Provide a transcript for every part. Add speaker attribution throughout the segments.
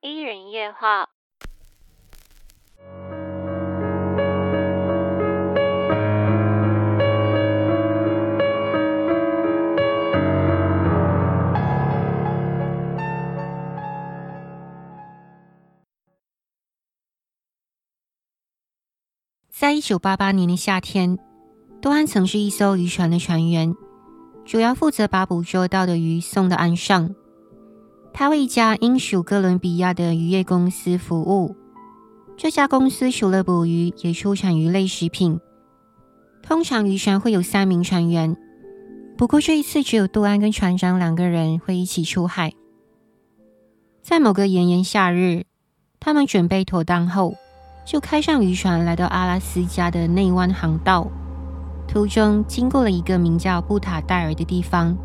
Speaker 1: 伊人夜话。
Speaker 2: 在一九八八年的夏天，多安曾是一艘渔船的船员，主要负责把捕捉到的鱼送到岸上。他为一家英属哥伦比亚的渔业公司服务。这家公司除了捕鱼，也出产鱼类食品。通常渔船会有三名船员，不过这一次只有杜安跟船长两个人会一起出海。在某个炎炎夏日，他们准备妥当后。就开上渔船，来到阿拉斯加的内湾航道。途中经过了一个名叫布塔戴尔的地方。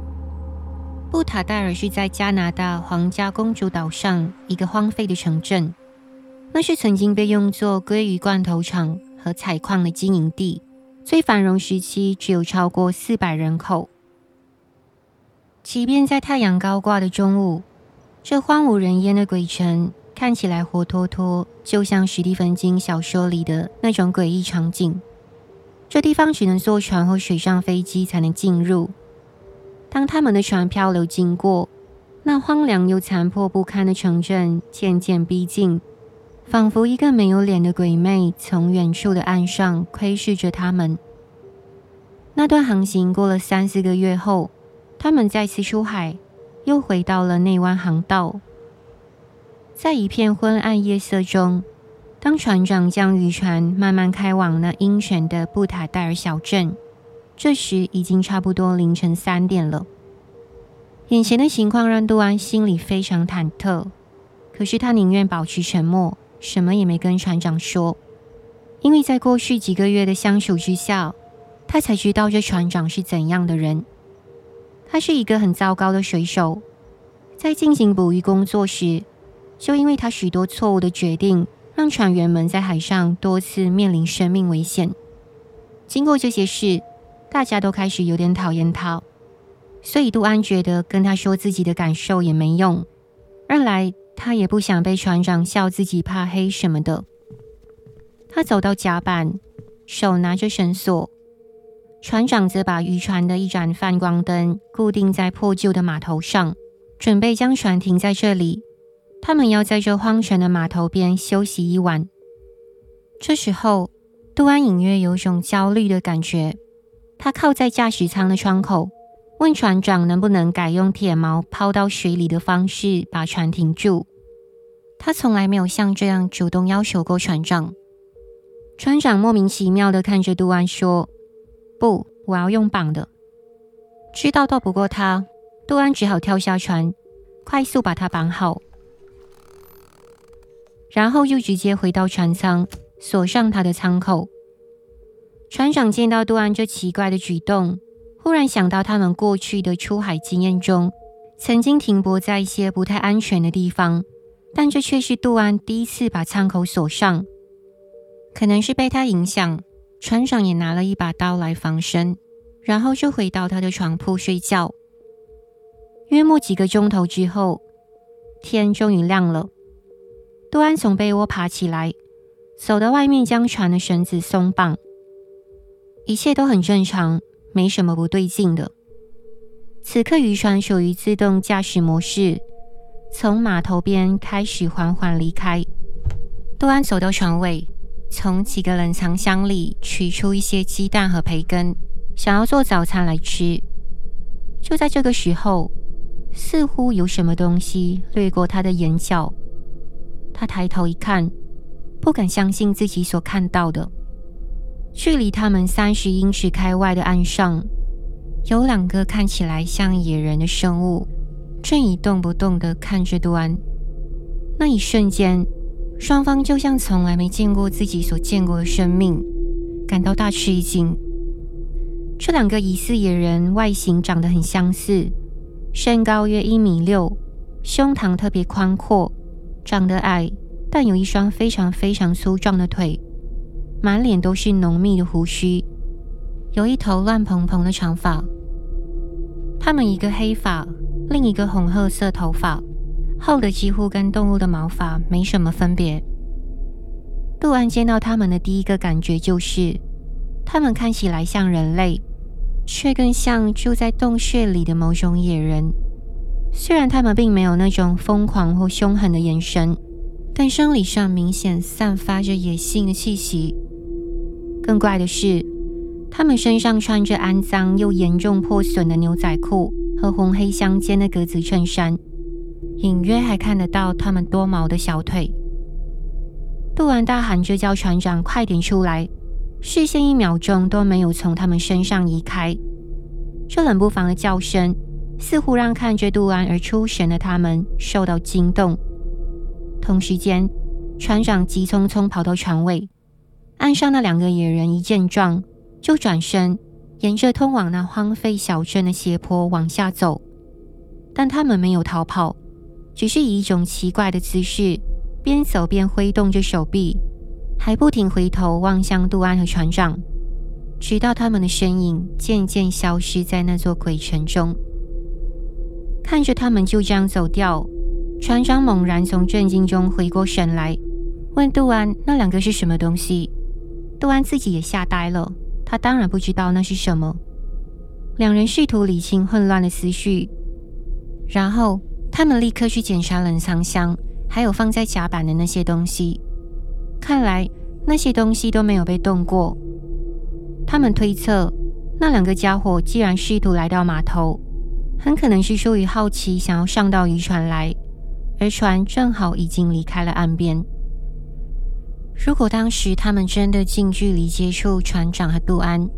Speaker 2: 布塔戴尔是在加拿大皇家公主岛上一个荒废的城镇，那是曾经被用作鲑鱼罐头厂和采矿的经营地。最繁荣时期只有超过四百人口。即便在太阳高挂的中午，这荒无人烟的鬼城。看起来活脱脱，就像史蒂芬金小说里的那种诡异场景。这地方只能坐船或水上飞机才能进入。当他们的船漂流经过，那荒凉又残破不堪的城镇渐渐逼近，仿佛一个没有脸的鬼魅从远处的岸上窥视着他们。那段航行过了三四个月后，他们再次出海，又回到了内湾航道。在一片昏暗夜色中，当船长将渔船慢慢开往那阴沉的布塔戴尔小镇，这时已经差不多凌晨三点了。眼前的情况让杜安心里非常忐忑，可是他宁愿保持沉默，什么也没跟船长说，因为在过去几个月的相处之下，他才知道这船长是怎样的人。他是一个很糟糕的水手，在进行捕鱼工作时，就因为他许多错误的决定，让船员们在海上多次面临生命危险。经过这些事，大家都开始有点讨厌他，所以杜安觉得跟他说自己的感受也没用。二来，他也不想被船长笑自己怕黑什么的。他走到甲板，手拿着绳索，船长则把渔船的一盏泛光灯固定在破旧的码头上，准备将船停在这里。他们要在这荒城的码头边休息一晚。这时候，杜安隐约有种焦虑的感觉。他靠在驾驶舱的窗口，问船长能不能改用铁锚抛到水里的方式把船停住。他从来没有像这样主动要求过船长。船长莫名其妙地看着杜安说：“不，我要用绑的。”知道斗不过他，杜安只好跳下船，快速把他绑好。然后又直接回到船舱，锁上他的舱口。船长见到杜安这奇怪的举动，忽然想到他们过去的出海经验中，曾经停泊在一些不太安全的地方，但这却是杜安第一次把舱口锁上。可能是被他影响，船长也拿了一把刀来防身，然后就回到他的床铺睡觉。约莫几个钟头之后，天终于亮了。杜安从被窝爬起来，走到外面，将船的绳子松绑。一切都很正常，没什么不对劲的。此刻渔船处于自动驾驶模式，从码头边开始缓缓离开。杜安走到船尾，从几个冷藏箱里取出一些鸡蛋和培根，想要做早餐来吃。就在这个时候，似乎有什么东西掠过他的眼角。他抬头一看，不敢相信自己所看到的。距离他们三十英尺开外的岸上，有两个看起来像野人的生物，正一动不动地看着端。那一瞬间，双方就像从来没见过自己所见过的生命，感到大吃一惊。这两个疑似野人，外形长得很相似，身高约一米六，胸膛特别宽阔。长得矮，但有一双非常非常粗壮的腿，满脸都是浓密的胡须，有一头乱蓬蓬的长发。他们一个黑发，另一个红褐色头发，厚的几乎跟动物的毛发没什么分别。杜安见到他们的第一个感觉就是，他们看起来像人类，却更像住在洞穴里的某种野人。虽然他们并没有那种疯狂或凶狠的眼神，但生理上明显散发着野性的气息。更怪的是，他们身上穿着肮脏又严重破损的牛仔裤和红黑相间的格子衬衫。隐约还看得到他们多毛的小腿。杜安大喊着叫船长快点出来，视线一秒钟都没有从他们身上移开。这冷不防的叫声似乎让看着杜安而出神的他们受到惊动。同时间，船长急匆匆跑到船尾，岸上那两个野人一见状就转身，沿着通往那荒废小镇的斜坡往下走，但他们没有逃跑。只是以一种奇怪的姿势，边走边挥动着手臂，还不停回头望向杜安和船长，直到他们的身影渐渐消失在那座鬼城中。看着他们就这样走掉，船长猛然从震惊中回过神来，问杜安：“那两个是什么东西？”杜安自己也吓呆了，他当然不知道那是什么。两人试图理清混乱的思绪，然后。他们立刻去检查冷藏箱，还有放在甲板的那些东西。看来那些东西都没有被动过。他们推测，那两个家伙既然试图来到码头，很可能是出于好奇，想要上到渔船来，而船正好已经离开了岸边。如果当时他们真的近距离接触船长和杜安，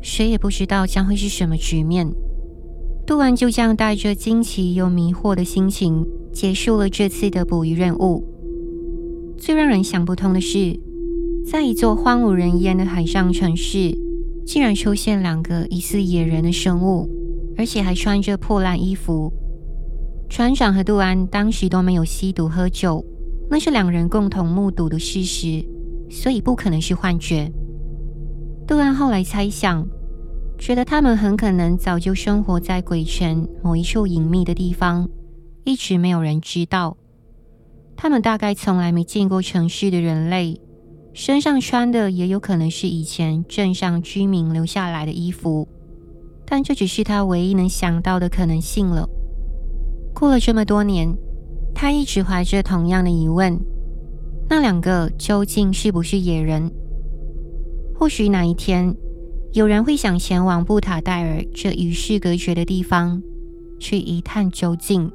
Speaker 2: 谁也不知道将会是什么局面。杜安就这样带着惊奇又迷惑的心情结束了这次的捕鱼任务。最让人想不通的是，在一座荒无人烟的海上城市，竟然出现两个疑似野人的生物，而且还穿着破烂衣服。船长和杜安当时都没有吸毒喝酒，那是两人共同目睹的事实，所以不可能是幻觉。杜安后来猜想。觉得他们很可能早就生活在鬼城某一处隐秘的地方，一直没有人知道。他们大概从来没见过城市的人类，身上穿的也有可能是以前镇上居民留下来的衣服，但这只是他唯一能想到的可能性了。过了这么多年，他一直怀着同样的疑问：那两个究竟是不是野人？或许哪一天。有人会想前往布塔戴尔这与世隔绝的地方，去一探究竟。